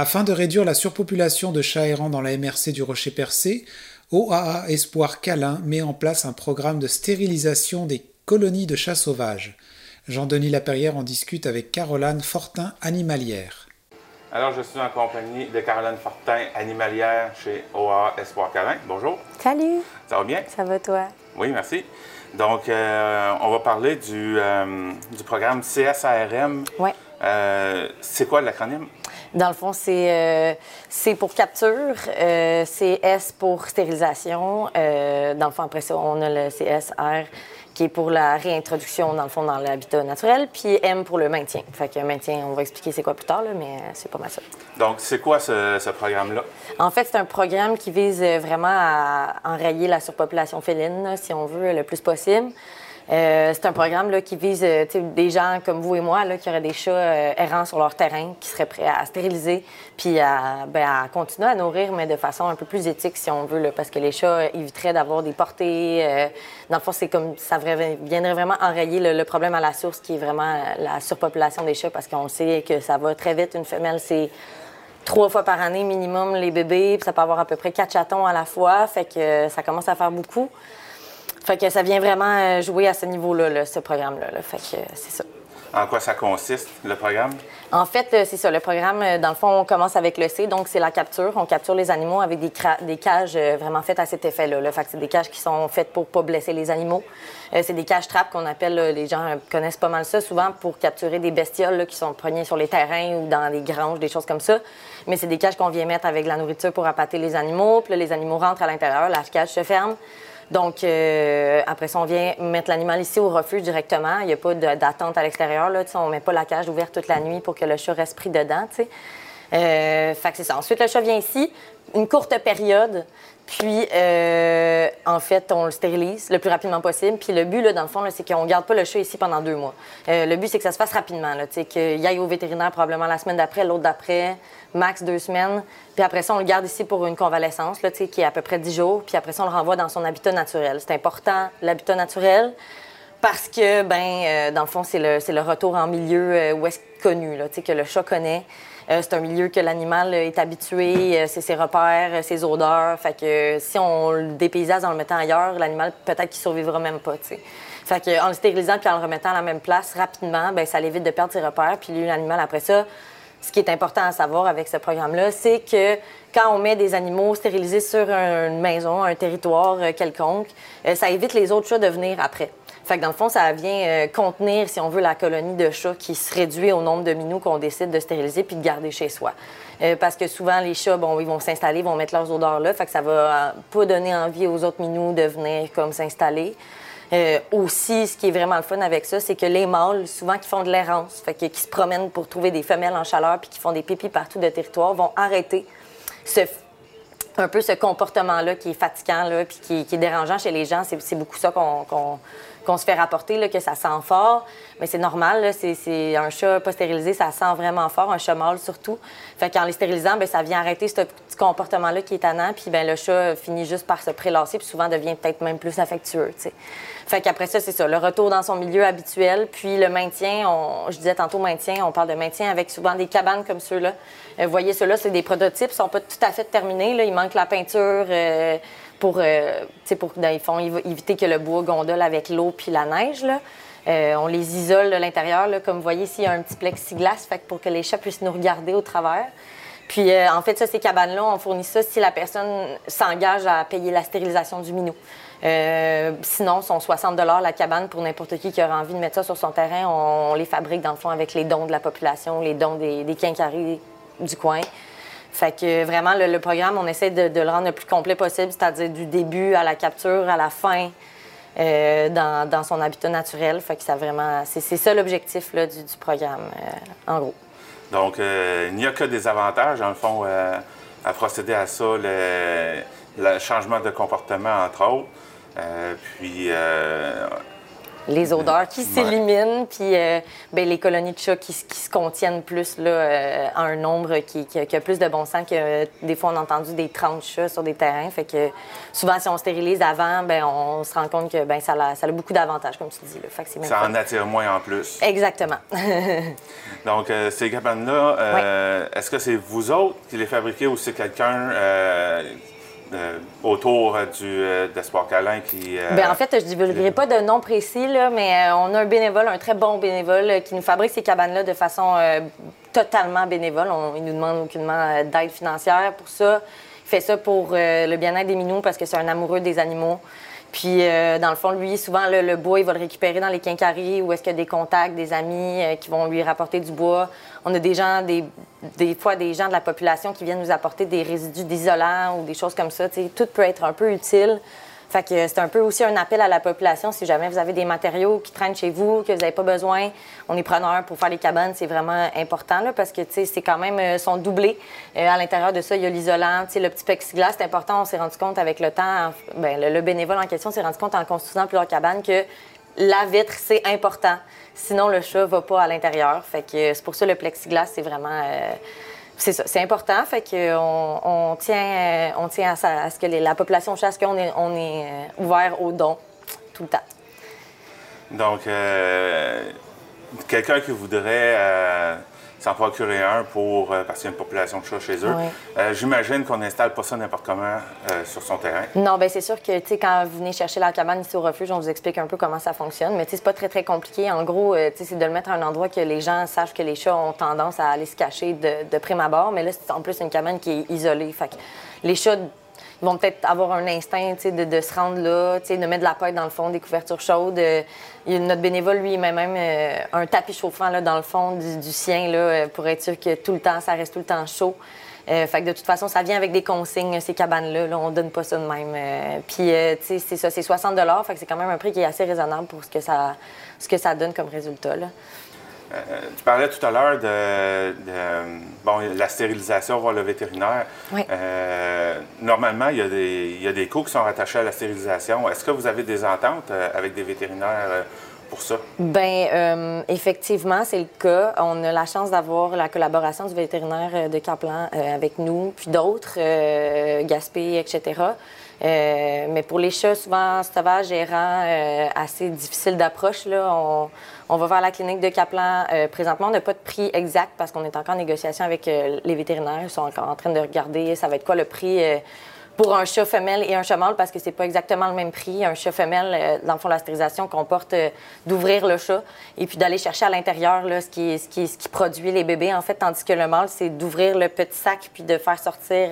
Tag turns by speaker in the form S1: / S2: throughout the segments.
S1: Afin de réduire la surpopulation de chats errants dans la MRC du Rocher Percé, OAA Espoir Câlin met en place un programme de stérilisation des colonies de chats sauvages. Jean-Denis Laperrière en discute avec Caroline Fortin, animalière.
S2: Alors, je suis en compagnie de Caroline Fortin, animalière chez OAA Espoir Câlin. Bonjour.
S3: Salut.
S2: Ça va bien?
S3: Ça va toi?
S2: Oui, merci. Donc, euh, on va parler du, euh, du programme CSARM.
S3: Oui.
S2: Euh, c'est quoi l'acronyme?
S3: Dans le fond, c'est C pour capture, c'est S pour stérilisation. dans le fond, après ça, on a le CSR qui est pour la réintroduction, dans le fond, dans l'habitat naturel, puis M pour le maintien. Fait que maintien, on va expliquer c'est quoi plus tard, là, mais c'est pas mal ça.
S2: Donc, c'est quoi ce, programme-là?
S3: En fait, c'est un programme qui vise vraiment à enrayer la surpopulation féline, si on veut, le plus possible. Euh, c'est un programme qui vise euh, des gens comme vous et moi là, qui auraient des chats euh, errants sur leur terrain, qui seraient prêts à stériliser, puis à, ben, à, continuer à nourrir, mais de façon un peu plus éthique, si on veut, là, parce que les chats éviteraient d'avoir des portées. dans le fond, c'est comme ça viendrait vraiment enrayer le, problème à la source, qui est vraiment la surpopulation des chats, parce qu'on sait que ça va très vite. Une femelle, c'est trois fois par année minimum les bébés, puis ça peut avoir à peu près quatre chatons à la fois, fait que ça commence à faire beaucoup. Fait que ça vient vraiment euh, jouer à ce niveau-là, ce programme-là. Fait que euh, c'est ça.
S2: En quoi ça consiste, le programme?
S3: En fait, euh, c'est ça. Le programme, dans le fond, on commence avec le C, donc c'est la capture. On capture les animaux avec des, des cages vraiment faites à cet effet-là. Là. Fait que c'est des cages qui sont faites pour pas blesser les animaux. c'est des cages trappes qu'on appelle, les gens connaissent pas mal ça, souvent pour capturer des bestioles qui sont poignées sur les terrains ou dans des granges, des choses comme ça. Mais c'est des cages qu'on vient mettre avec la nourriture pour appâter les animaux. Puis là, les animaux rentrent à l'intérieur, la cage se ferme. Donc, euh, après ça, on vient mettre l'animal ici au refuge directement. Il n'y a pas d'attente à l'extérieur. On ne met pas la cage ouverte toute la nuit pour que le chat reste pris dedans. Euh, c'est ça. Ensuite, le chat vient ici, une courte période. Puis, euh, en fait, on le stérilise le plus rapidement possible. Puis le but, là, dans le fond, c'est qu'on ne garde pas le chat ici pendant deux mois. Euh, le but, c'est que ça se fasse rapidement. Qu'il aille au vétérinaire probablement la semaine d'après, l'autre d'après, max deux semaines. Puis après ça, on le garde ici pour une convalescence, là, qui est à peu près dix jours. Puis après ça, on le renvoie dans son habitat naturel. C'est important, l'habitat naturel, parce que, ben, euh, dans le fond, c'est le, le, retour en milieu où est connu, là, que le chat connaît. Euh, c'est un milieu que l'animal est habitué, euh, c'est ses repères, euh, ses odeurs. Fait que si on le dépaysase en le mettant ailleurs, l'animal peut-être qu'il survivra même pas. Fait que, en le stérilisant puis en le remettant à la même place rapidement, ben ça l'évite de perdre ses repères. Puis l'animal après ça, ce qui est important à savoir avec ce programme-là, c'est que quand on met des animaux stérilisés sur une maison, un territoire quelconque, ça évite les autres chats de venir après. Fait que dans le fond, ça vient euh, contenir, si on veut, la colonie de chats qui se réduit au nombre de minous qu'on décide de stériliser puis de garder chez soi. Euh, parce que souvent, les chats, bon, ils vont s'installer, vont mettre leurs odeurs là. Fait que ça va euh, pas donner envie aux autres minous de venir comme s'installer. aussi, ce qui est vraiment le fun avec ça, c'est que les mâles, souvent qui font de l'errance, fait que, qui se promènent pour trouver des femelles en chaleur puis qui font des pipis partout de territoire, vont arrêter un peu ce comportement-là qui est fatigant, là, puis qui, est dérangeant chez les gens. C'est beaucoup ça qu'on se fait rapporter là, que ça sent fort. Mais c'est normal, c'est un chat pas stérilisé, ça sent vraiment fort, un chat mâle surtout. Fait qu'en les stérilisant, ben, ça vient arrêter ce petit comportement-là qui est tannant, puis ben, le chat finit juste par se prélasser, puis souvent devient peut-être même plus affectueux. T'sais. Fait qu'après ça, c'est ça, le retour dans son milieu habituel, puis le maintien, on, je disais tantôt maintien, on parle de maintien avec souvent des cabanes comme ceux-là. Euh, vous voyez, ceux-là, c'est des prototypes, ils sont pas tout à fait terminés, là. il manque la peinture. Euh, pour, euh, pour dans éviter que le bois gondole avec l'eau puis la neige. Là. Euh, on les isole de l'intérieur. Comme vous voyez ici, il y a un petit plexiglas fait pour que les chats puissent nous regarder au travers. Puis, euh, en fait, ça, ces cabanes-là, on fournit ça si la personne s'engage à payer la stérilisation du minou. Sinon, sont 60 la cabane pour n'importe qui qui aura envie de mettre ça sur son terrain. On, les fabrique, dans le fond, avec les dons de la population, les dons des, des quincaries du coin. Fait que vraiment, le, programme, on essaie de, le rendre le plus complet possible, c'est-à-dire du début à la capture, à la fin, euh, dans, son habitat naturel. Fait que ça vraiment, c'est, ça l'objectif du, du, programme, euh, en gros.
S2: Donc, euh, il n'y a que des avantages, dans le fond, à procéder à ça, le, changement de comportement, entre autres. puis,
S3: les odeurs qui s'éliminent, puis euh, ben, les colonies de chats qui, se contiennent plus là, euh, à un nombre qui, a plus de bon sens que des fois on a entendu des 30 chats sur des terrains. Fait que souvent, si on stérilise avant, ben, on se rend compte que ben, ça, a, ça a beaucoup d'avantages, comme tu dis. Là.
S2: Fait ça en attire moins en plus.
S3: Exactement.
S2: Donc, ces cabanes-là, est-ce que c'est vous autres qui les fabriquez ou c'est quelqu'un euh, autour euh, du, euh, d'Espoir Câlin qui.
S3: Bien, en fait, je ne divulguerai pas de nom précis, là, mais on a un bénévole, un très bon bénévole, qui nous fabrique ces cabanes-là de façon totalement bénévole. Il nous demande aucunement d'aide financière pour ça. Il fait ça pour le bien-être des minous parce que c'est un amoureux des animaux. Puis, euh, dans le fond, lui, souvent, le, bois, il va le récupérer dans les quincailleries ou est-ce qu'il y a des contacts, des amis euh, qui vont lui rapporter du bois. On a des gens, des, des, fois, des gens de la population qui viennent nous apporter des résidus d'isolant ou des choses comme ça. tout peut être un peu utile. Fait que c'est un peu aussi un appel à la population. Si jamais vous avez des matériaux qui traînent chez vous, que vous n'avez pas besoin, on est preneur pour faire les cabanes. C'est vraiment important là, parce que c'est quand même euh, sont doublés. Euh, à l'intérieur de ça, il y a l'isolant, le petit plexiglas. C'est important. On s'est rendu compte avec le temps, ben, le, bénévole en question s'est rendu compte en construisant plusieurs cabanes que la vitre, c'est important. Sinon, le chat va pas à l'intérieur. Fait que c'est pour ça le plexiglas, c'est vraiment. Euh, c'est ça, c'est important. Fait qu'on on tient, euh, on tient à, ce que la population chasse qu'on est, on est euh, ouvert aux dons tout le temps.
S2: Donc, euh, quelqu'un qui voudrait s'en procurer un pour, euh, parce qu'il y a une population de chats chez eux. Euh, j'imagine qu'on n'installe pas ça n'importe comment euh, sur son terrain.
S3: Non, bien c'est sûr que quand vous venez chercher la cabane ici au refuge, on vous explique un peu comment ça fonctionne. Mais c'est pas très, très compliqué. En gros, c'est de le mettre à un endroit que les gens sachent que les chats ont tendance à aller se cacher de, de prime abord. Mais là, c'est en plus une cabane qui est isolée. Fait que les chats ils vont peut-être avoir un instinct de, de, se rendre là, de mettre de la paille dans le fond, des couvertures chaudes. Euh, notre bénévole, lui, il met même euh, un tapis chauffant là, dans le fond du, sien là, euh, pour être sûr que tout le temps, ça reste tout le temps chaud. fait que de toute façon, ça vient avec des consignes, ces cabanes-là. Là, on donne pas ça de même. puis, tu sais, c'est ça, c'est 60 Fait que c'est quand même un prix qui est assez raisonnable pour ce que ça, ce que ça donne comme résultat. Là.
S2: Euh, tu parlais tout à l'heure de, bon, la stérilisation voir le vétérinaire. Euh, normalement, il y, a des, il y, a des coûts qui sont rattachés à la stérilisation. Est-ce que vous avez des ententes euh, avec des vétérinaires pour ça?
S3: Bien, effectivement, c'est le cas. On a la chance d'avoir la collaboration du vétérinaire de Caplan avec nous, puis d'autres, Gaspé, etc. mais pour les chats, souvent sauvages, errants, assez difficiles d'approche, là, on on va vers la clinique de Kaplan. Euh, présentement, on n'a pas de prix exact parce qu'on est encore en négociation avec euh, les vétérinaires. Ils sont encore en train de regarder ça va être quoi le prix euh, pour un chat femelle et un chat mâle parce que c'est pas exactement le même prix. Un chat femelle, dans le fond, comporte d'ouvrir le chat et puis d'aller chercher à l'intérieur ce qui, ce, ce qui produit les bébés, en fait, tandis que le mâle, c'est d'ouvrir le petit sac puis de faire sortir.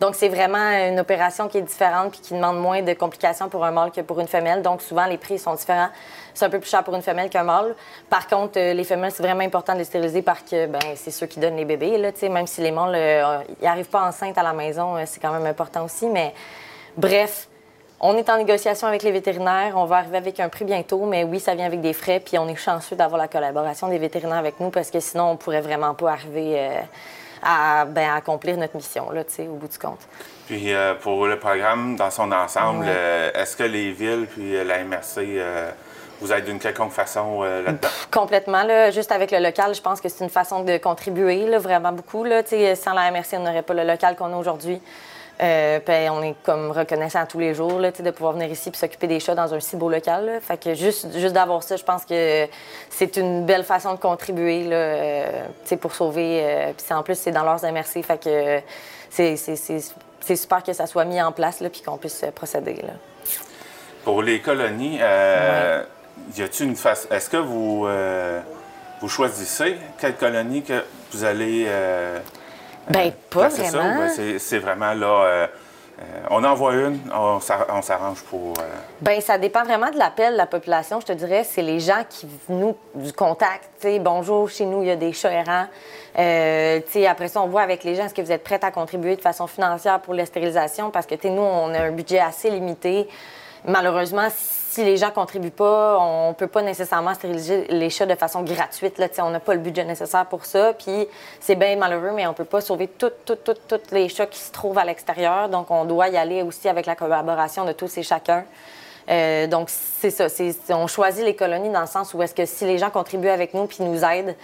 S3: Donc, c'est vraiment une opération qui est différente puis qui demande moins de complications pour un mâle que pour une femelle. Donc, souvent, les prix sont différents c'est un peu plus cher pour une femelle qu'un mâle. Par contre, euh, les femelles, c'est vraiment important de les stériliser parce que ben, c'est ceux qui donnent les bébés. Là, même si les mâles n'arrivent euh, pas enceintes à la maison, euh, c'est quand même important aussi. Mais bref, on est en négociation avec les vétérinaires. On va arriver avec un prix bientôt, mais oui, ça vient avec des frais. Puis on est chanceux d'avoir la collaboration des vétérinaires avec nous parce que sinon, on pourrait vraiment pas arriver à, ben, accomplir notre mission là, au bout du compte.
S2: Puis pour le programme dans son ensemble, est-ce que les villes puis la MRC vous êtes d'une quelconque façon euh, là-dedans?
S3: Complètement. Là, juste avec le local, je pense que c'est une façon de contribuer là, vraiment beaucoup. Là. Sans la MRC, on n'aurait pas le local qu'on a aujourd'hui. Euh, on est comme reconnaissant tous les jours là, de pouvoir venir ici et s'occuper des chats dans un si beau local. Là. Fait que juste, juste d'avoir ça, je pense que c'est une belle façon de contribuer là, euh, pour sauver. Euh, puis en plus, c'est dans leurs MRC. Fait que c'est super que ça soit mis en place et qu'on puisse procéder. Là.
S2: Pour les colonies, y a-t-il une face. Est-ce que vous, euh, vous choisissez quelle colonie que vous allez. Euh,
S3: ben, pas vraiment.
S2: Ben, c'est vraiment là. Euh, on envoie une, on s'arrange pour.
S3: Bien, ça dépend vraiment de l'appel de la population, je te dirais. C'est les gens qui nous du contact. sais, bonjour, chez nous, il y a des chats errants. après ça, on voit avec les gens, est-ce que vous êtes prêts à contribuer de façon financière pour la stérilisation? Parce que nous, on a un budget assez limité. Malheureusement, si les gens contribuent pas, on peut pas nécessairement stériliser les chats de façon gratuite. Là, on n'a pas le budget nécessaire pour ça. Puis c'est bien malheureux, mais on peut pas sauver toutes les chats qui se trouvent à l'extérieur. Donc, on doit y aller aussi avec la collaboration de tous et chacun. Euh, donc, c'est ça. on choisit les colonies dans le sens où est-ce que si les gens contribuent avec nous puis nous aident,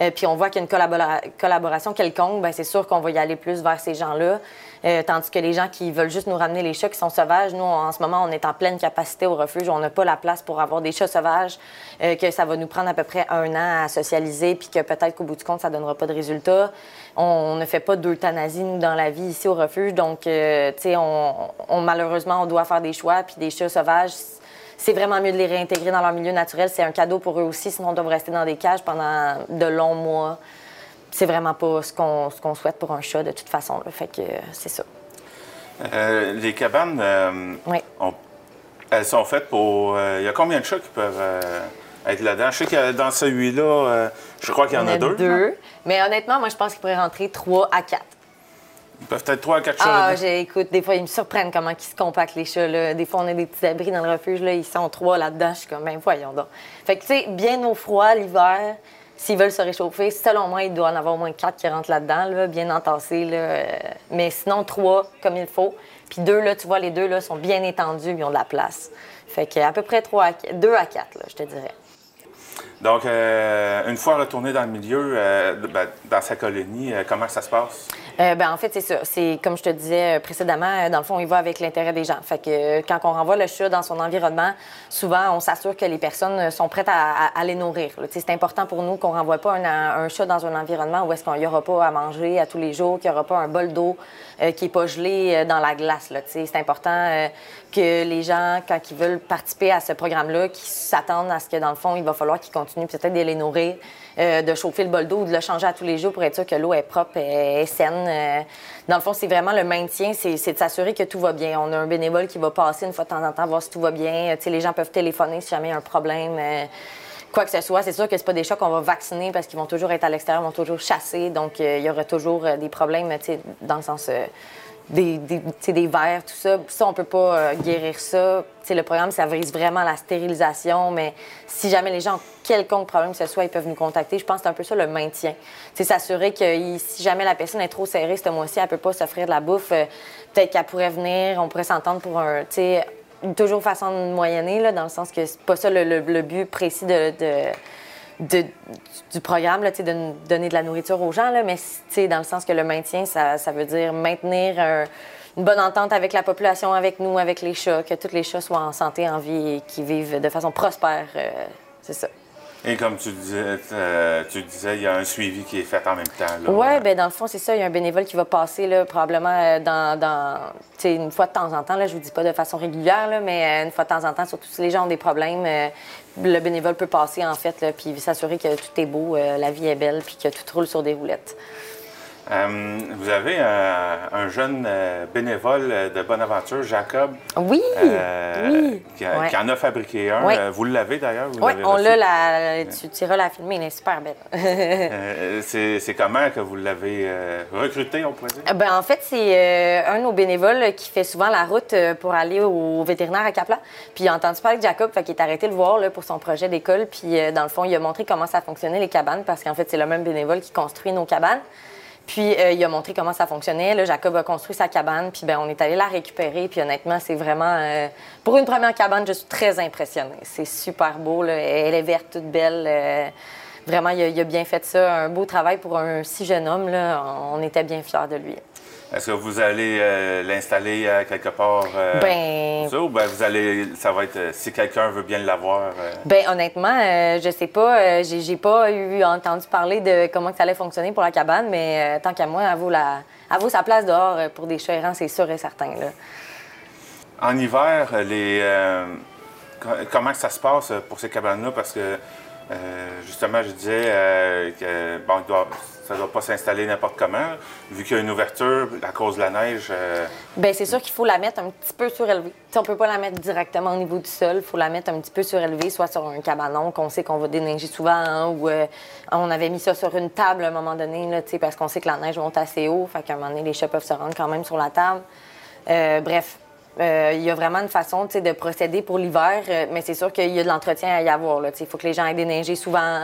S3: euh, puis on voit qu'il y a une collaboration quelconque, ben c'est sûr qu'on va y aller plus vers ces gens-là. Euh, tandis que les gens qui veulent juste nous ramener les chats qui sont sauvages, nous, en ce moment, on est en pleine capacité au refuge. On n'a pas la place pour avoir des chats sauvages, que ça va nous prendre à peu près un an à socialiser, puis que peut-être qu'au bout du compte, ça ne donnera pas de résultat. On, ne fait pas d'euthanasie, nous, dans la vie ici au refuge. Donc, tu sais, on, malheureusement, on doit faire des choix, puis des chats sauvages c'est vraiment mieux de les réintégrer dans leur milieu naturel. C'est un cadeau pour eux aussi, sinon on doit rester dans des cages pendant de longs mois. C'est vraiment pas ce qu'on souhaite pour un chat de toute façon. Fait que c'est ça.
S2: Euh, les cabanes, euh, elles sont faites pour. Euh, il y a combien de chats qui peuvent être là-dedans? Je sais que dans celui-là, je crois qu'il y en a, a deux.
S3: Deux. Mais honnêtement, moi, je pense qu'il pourrait rentrer trois à quatre.
S2: Ils peuvent être trois à quatre
S3: chats. Ah, écoute, des fois, ils me surprennent comment ils se compactent, les chats. Là. Des fois, on a des petits abris dans le refuge, là, ils sont trois là-dedans. Je suis comme, ben voyons donc. Fait que, tu sais, bien au froid, l'hiver, s'ils veulent se réchauffer, selon moi, il doit en avoir au moins quatre qui rentrent là-dedans, là, bien entassés. Là. Mais sinon, trois, comme il faut. Puis deux, là, tu vois, les deux, là, sont bien étendus, ils ont de la place. Fait qu'à peu près trois à... deux à quatre, je te dirais.
S2: Donc, euh, une fois retourné dans le milieu, euh, ben, dans sa colonie, euh, comment ça se passe?
S3: Ben, en fait, c'est ça. C'est comme je te disais précédemment, dans le fond, il va avec l'intérêt des gens. Fait que quand on renvoie le chat dans son environnement, souvent, on s'assure que les personnes sont prêtes à, les nourrir. C'est important pour nous qu'on renvoie pas un, chat dans un environnement où est-ce qu'il n'y aura pas à manger à tous les jours, qu'il n'y aura pas un bol d'eau qui n'est pas gelé dans la glace. C'est important que les gens, quand ils veulent participer à ce programme-là, qu'ils s'attendent à ce que, dans le fond, il va falloir qu'ils continuent peut-être de les nourrir, euh, de chauffer le bol d'eau ou de le changer à tous les jours pour être sûr que l'eau est propre et saine. Euh, dans le fond, c'est vraiment le maintien, c'est de s'assurer que tout va bien. On a un bénévole qui va passer une fois de temps en temps voir si tout va bien. les gens peuvent téléphoner si jamais il y a un problème. Euh, quoi que ce soit, c'est sûr que c'est pas des chats qu'on va vacciner parce qu'ils vont toujours être à l'extérieur, vont toujours chasser. Donc, il y aura toujours des problèmes, dans le sens des, des, des verres, tout ça. Ça, on peut pas euh, guérir ça. le programme, ça vise vraiment la stérilisation, mais si jamais les gens ont quelconque problème que ce soit, ils peuvent nous contacter. Je pense que c'est un peu ça le maintien. C'est s'assurer que si jamais la personne est trop serrée ce mois-ci, elle peut pas s'offrir de la bouffe, euh, peut-être qu'elle pourrait venir, on pourrait s'entendre pour un, toujours façon de moyenner, là, dans le sens que c'est pas ça le, but précis de du programme, là, de donner de la nourriture aux gens, là, mais dans le sens que le maintien, ça, veut dire maintenir une bonne entente avec la population, avec nous, avec les chats, que tous les chats soient en santé, en vie et qu'ils vivent de façon prospère. Euh, c'est ça.
S2: Et comme tu disais, euh, tu disais, il y a un suivi qui est fait en même temps.
S3: Oui, bien, dans le fond, c'est ça. Il y a un bénévole qui va passer là, probablement euh, dans, une fois de temps en temps. Là, je vous dis pas de façon régulière, mais une fois de temps en temps, surtout si les gens ont des problèmes, le bénévole peut passer, en fait, puis s'assurer que tout est beau, la vie est belle, puis que tout roule sur des roulettes.
S2: Euh, vous avez euh, un jeune euh, bénévole de Bonaventure, Jacob.
S3: Oui, oui.
S2: Qui, en a fabriqué un. vous l'avez d'ailleurs?
S3: Oui, on l'a, la, tu, tu iras la filmer, elle est super belle.
S2: c'est, comment que vous l'avez recruté, on pourrait dire?
S3: Ben, en fait, c'est un de nos bénévoles qui fait souvent la route pour aller au vétérinaire à Capla. Puis il a entendu parler de Jacob, fait qu'il est arrêté de le voir là, pour son projet d'école. Puis dans le fond, il a montré comment ça fonctionnait les cabanes, parce qu'en fait, c'est le même bénévole qui construit nos cabanes. Puis euh, il a montré comment ça fonctionnait. Jacob a construit sa cabane, puis ben, on est allé la récupérer. Puis honnêtement, c'est vraiment. Euh, pour une première cabane, je suis très impressionnée. C'est super beau. Elle est verte, toute belle. Euh, vraiment, il a, bien fait ça. Un beau travail pour un si jeune homme. On était bien fiers de lui.
S2: Est-ce que vous allez euh, l'installer euh, quelque part
S3: euh, ben...
S2: ça, ou ben vous allez ça va être si quelqu'un veut bien l'avoir
S3: Ben honnêtement, je sais pas, j'ai pas eu entendu parler de comment ça allait fonctionner pour la cabane, mais tant qu'à moi, elle vaut la vaut sa place dehors pour des chats errants, c'est sûr et certain là.
S2: En hiver, les comment ça se passe pour ces cabanes là parce que justement, je disais que bon, ça ne doit pas s'installer n'importe comment, vu qu'il y a une ouverture à cause de la neige. Euh,
S3: Bien, c'est sûr qu'il faut la mettre un petit peu surélevée. on ne peut pas la mettre directement au niveau du sol, il faut la mettre un petit peu surélevée, soit sur un cabanon qu'on sait qu'on va déneiger souvent, hein, ou euh, on avait mis ça sur une table à un moment donné, là, parce qu'on sait que la neige monte assez haut, fait qu'à un moment donné, les chats peuvent se rendre quand même sur la table. Euh, bref, il y a vraiment une façon de procéder pour l'hiver, mais c'est sûr qu'il y a de l'entretien à y avoir. Il faut que les gens aient déneigé souvent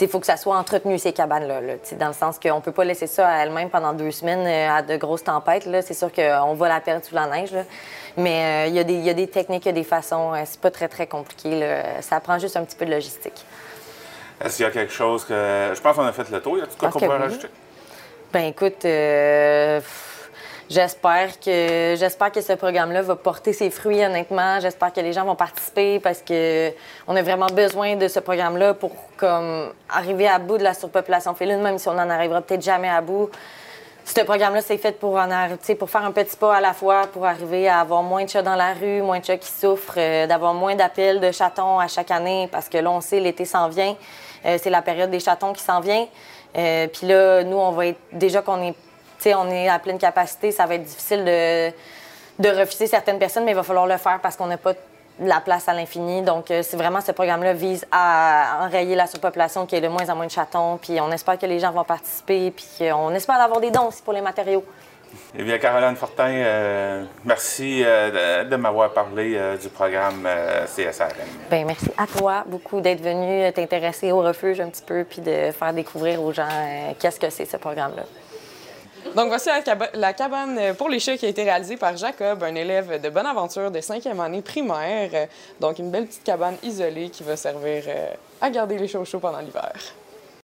S3: il faut que ça soit entretenu, ces cabanes-là, dans le sens qu'on ne peut pas laisser ça à elle-même pendant deux semaines à de grosses tempêtes. C'est sûr qu'on va la perdre sous la neige. Mais il y, a des techniques, il y a des façons. c'est pas très, très compliqué. Ça prend juste un petit peu de logistique.
S2: Est-ce qu'il y a quelque chose que. Je pense qu'on a fait le tour. Y a tout qu'on pourrait rajouter?
S3: Ben écoute, euh, j'espère que j'espère que ce programme-là va porter ses fruits, honnêtement. J'espère que les gens vont participer parce que on a vraiment besoin de ce programme-là pour comme arriver à bout de la surpopulation féline, même si on n'en arrivera peut-être jamais à bout. Ce programme-là, c'est fait pour, en, pour faire un petit pas à la fois, pour arriver à avoir moins de chats dans la rue, moins de chats qui souffrent, euh, d'avoir moins d'appels de chatons à chaque année, parce que là, on sait, l'été s'en vient. Euh, c'est la période des chatons qui s'en vient. Euh, puis là, nous, on va être déjà qu'on est, on est à pleine capacité, ça va être difficile de, de refuser certaines personnes, mais il va falloir le faire parce qu'on n'a pas la place à l'infini. Donc, euh, c'est vraiment ce programme-là vise à enrayer la surpopulation qui est de moins en moins de chatons. Puis on espère que les gens vont participer. Puis on espère avoir des dons aussi pour les matériaux.
S2: Eh bien, Caroline Fortin, euh, merci euh, de, m'avoir parlé euh, du programme CSRM.
S3: Bien, merci à toi beaucoup d'être venu t'intéresser au refuge un petit peu puis de faire découvrir aux gens qu'est-ce que c'est ce programme-là.
S4: Donc, voici la, cabane pour les chats qui a été réalisée par Jacob, un élève de bonne aventure de cinquième année primaire. Donc, une belle petite cabane isolée qui va servir à garder les chats chauds pendant l'hiver.